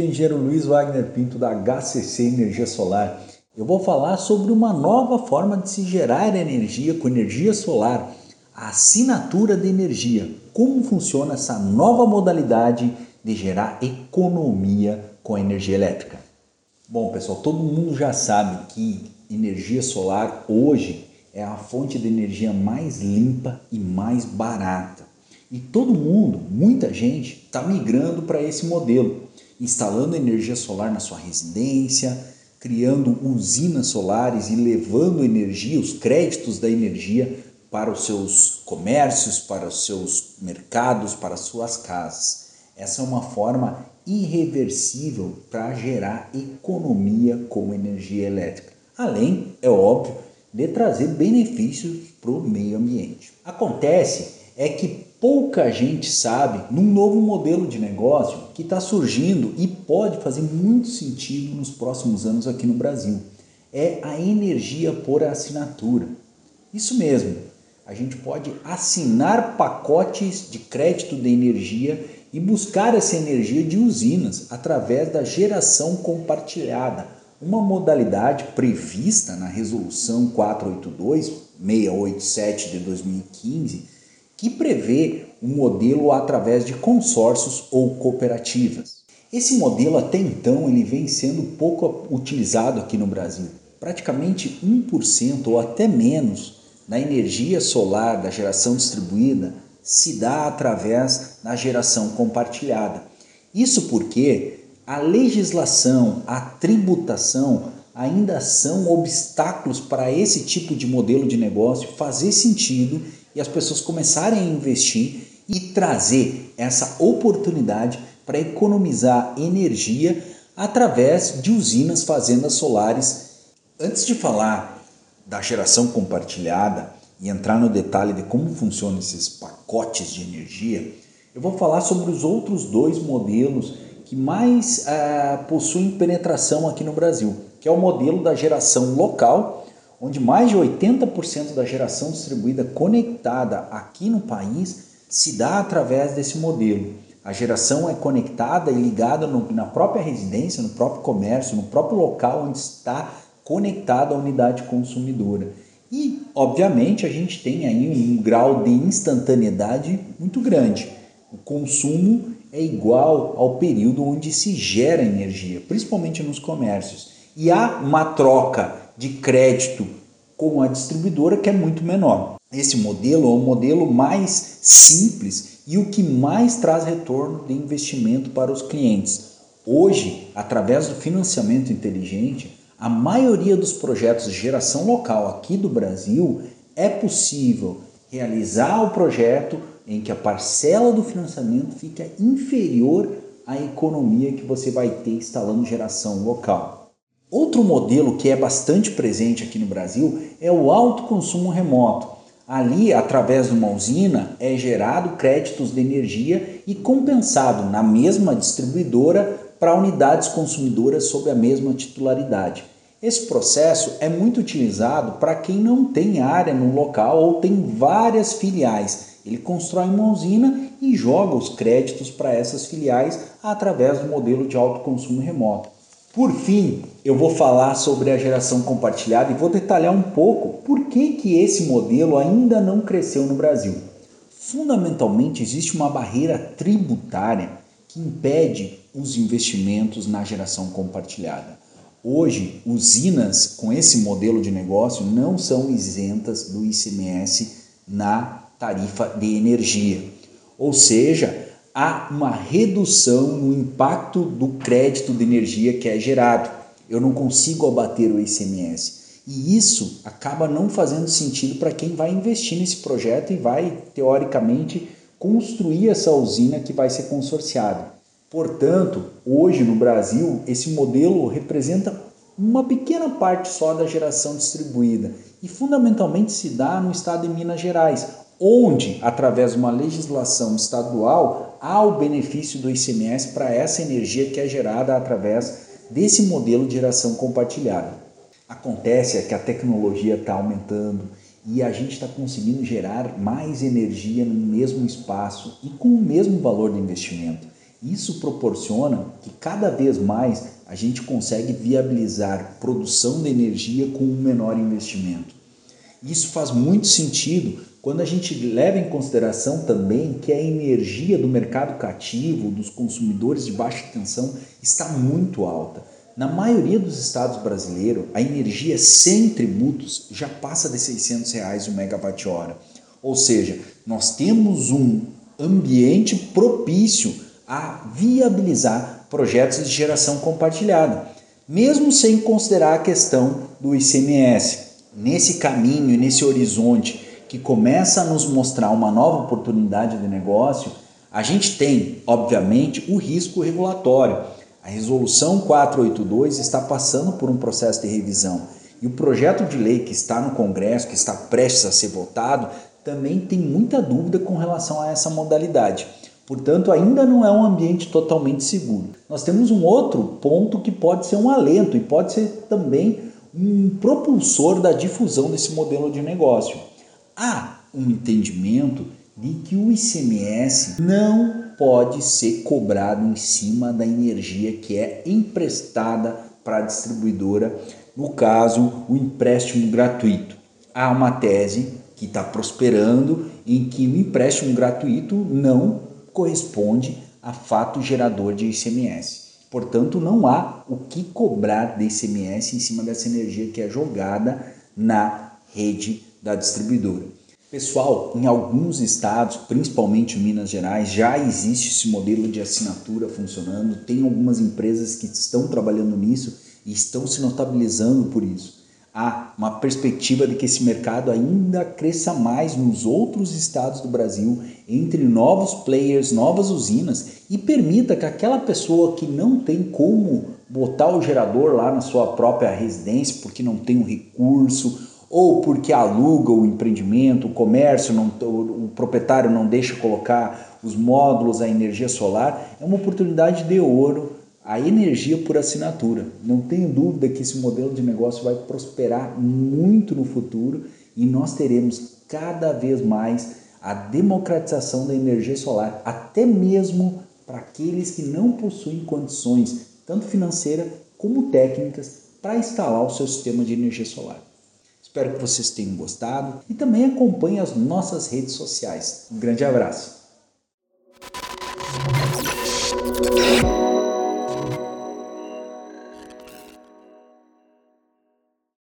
Aqui é o engenheiro Luiz Wagner Pinto da HCC Energia Solar. Eu vou falar sobre uma nova forma de se gerar energia com energia solar, a assinatura de energia. Como funciona essa nova modalidade de gerar economia com energia elétrica? Bom, pessoal, todo mundo já sabe que energia solar hoje é a fonte de energia mais limpa e mais barata. E todo mundo, muita gente, está migrando para esse modelo, instalando energia solar na sua residência, criando usinas solares e levando energia, os créditos da energia para os seus comércios, para os seus mercados, para as suas casas. Essa é uma forma irreversível para gerar economia com energia elétrica. Além, é óbvio, de trazer benefícios para o meio ambiente. Acontece é que pouca gente sabe num novo modelo de negócio que está surgindo e pode fazer muito sentido nos próximos anos aqui no Brasil. É a energia por assinatura. Isso mesmo, a gente pode assinar pacotes de crédito de energia e buscar essa energia de usinas através da geração compartilhada, uma modalidade prevista na Resolução 482-687 de 2015 que prevê um modelo através de consórcios ou cooperativas. Esse modelo até então ele vem sendo pouco utilizado aqui no Brasil. Praticamente 1% ou até menos da energia solar da geração distribuída se dá através da geração compartilhada. Isso porque a legislação, a tributação ainda são obstáculos para esse tipo de modelo de negócio fazer sentido e as pessoas começarem a investir e trazer essa oportunidade para economizar energia através de usinas, fazendas solares. Antes de falar da geração compartilhada e entrar no detalhe de como funcionam esses pacotes de energia, eu vou falar sobre os outros dois modelos que mais uh, possuem penetração aqui no Brasil, que é o modelo da geração local onde mais de 80% da geração distribuída conectada aqui no país se dá através desse modelo. A geração é conectada e ligada no, na própria residência, no próprio comércio, no próprio local onde está conectada a unidade consumidora. E, obviamente, a gente tem aí um grau de instantaneidade muito grande. O consumo é igual ao período onde se gera energia, principalmente nos comércios. E há uma troca de crédito com a distribuidora que é muito menor. Esse modelo é o modelo mais simples e o que mais traz retorno de investimento para os clientes. Hoje, através do financiamento inteligente, a maioria dos projetos de geração local aqui do Brasil é possível realizar o projeto em que a parcela do financiamento fica inferior à economia que você vai ter instalando geração local. Outro modelo que é bastante presente aqui no Brasil é o alto consumo remoto. Ali, através de uma usina, é gerado créditos de energia e compensado na mesma distribuidora para unidades consumidoras sob a mesma titularidade. Esse processo é muito utilizado para quem não tem área no local ou tem várias filiais. Ele constrói uma usina e joga os créditos para essas filiais através do modelo de alto consumo remoto. Por fim, eu vou falar sobre a geração compartilhada e vou detalhar um pouco por que, que esse modelo ainda não cresceu no Brasil. Fundamentalmente, existe uma barreira tributária que impede os investimentos na geração compartilhada. Hoje, usinas com esse modelo de negócio não são isentas do ICMS na tarifa de energia. Ou seja, há uma redução no impacto do crédito de energia que é gerado. Eu não consigo abater o ICMS. E isso acaba não fazendo sentido para quem vai investir nesse projeto e vai, teoricamente, construir essa usina que vai ser consorciada. Portanto, hoje no Brasil, esse modelo representa uma pequena parte só da geração distribuída e fundamentalmente se dá no estado de Minas Gerais, onde, através de uma legislação estadual, há o benefício do ICMS para essa energia que é gerada através desse modelo de geração compartilhada. Acontece é que a tecnologia está aumentando e a gente está conseguindo gerar mais energia no mesmo espaço e com o mesmo valor de investimento. Isso proporciona que cada vez mais a gente consegue viabilizar produção de energia com um menor investimento. Isso faz muito sentido quando a gente leva em consideração também que a energia do mercado cativo, dos consumidores de baixa tensão, está muito alta. Na maioria dos estados brasileiros, a energia sem tributos já passa de 600 reais o megawatt-hora. Ou seja, nós temos um ambiente propício a viabilizar projetos de geração compartilhada, mesmo sem considerar a questão do ICMS. Nesse caminho nesse horizonte que começa a nos mostrar uma nova oportunidade de negócio, a gente tem, obviamente, o risco regulatório. A resolução 482 está passando por um processo de revisão e o projeto de lei que está no Congresso, que está prestes a ser votado, também tem muita dúvida com relação a essa modalidade. Portanto, ainda não é um ambiente totalmente seguro. Nós temos um outro ponto que pode ser um alento e pode ser também um propulsor da difusão desse modelo de negócio há um entendimento de que o ICMS não pode ser cobrado em cima da energia que é emprestada para a distribuidora, no caso, o empréstimo gratuito. Há uma tese que está prosperando em que o empréstimo gratuito não corresponde a fato gerador de ICMS. Portanto, não há o que cobrar de ICMS em cima dessa energia que é jogada na rede da distribuidora. Pessoal, em alguns estados, principalmente Minas Gerais, já existe esse modelo de assinatura funcionando. Tem algumas empresas que estão trabalhando nisso e estão se notabilizando por isso. Há uma perspectiva de que esse mercado ainda cresça mais nos outros estados do Brasil, entre novos players, novas usinas e permita que aquela pessoa que não tem como botar o gerador lá na sua própria residência porque não tem um recurso ou porque aluga o empreendimento, o comércio, não, o proprietário não deixa colocar os módulos, a energia solar, é uma oportunidade de ouro a energia por assinatura. Não tenho dúvida que esse modelo de negócio vai prosperar muito no futuro e nós teremos cada vez mais a democratização da energia solar, até mesmo para aqueles que não possuem condições, tanto financeiras como técnicas, para instalar o seu sistema de energia solar. Espero que vocês tenham gostado e também acompanhem as nossas redes sociais. Um grande abraço.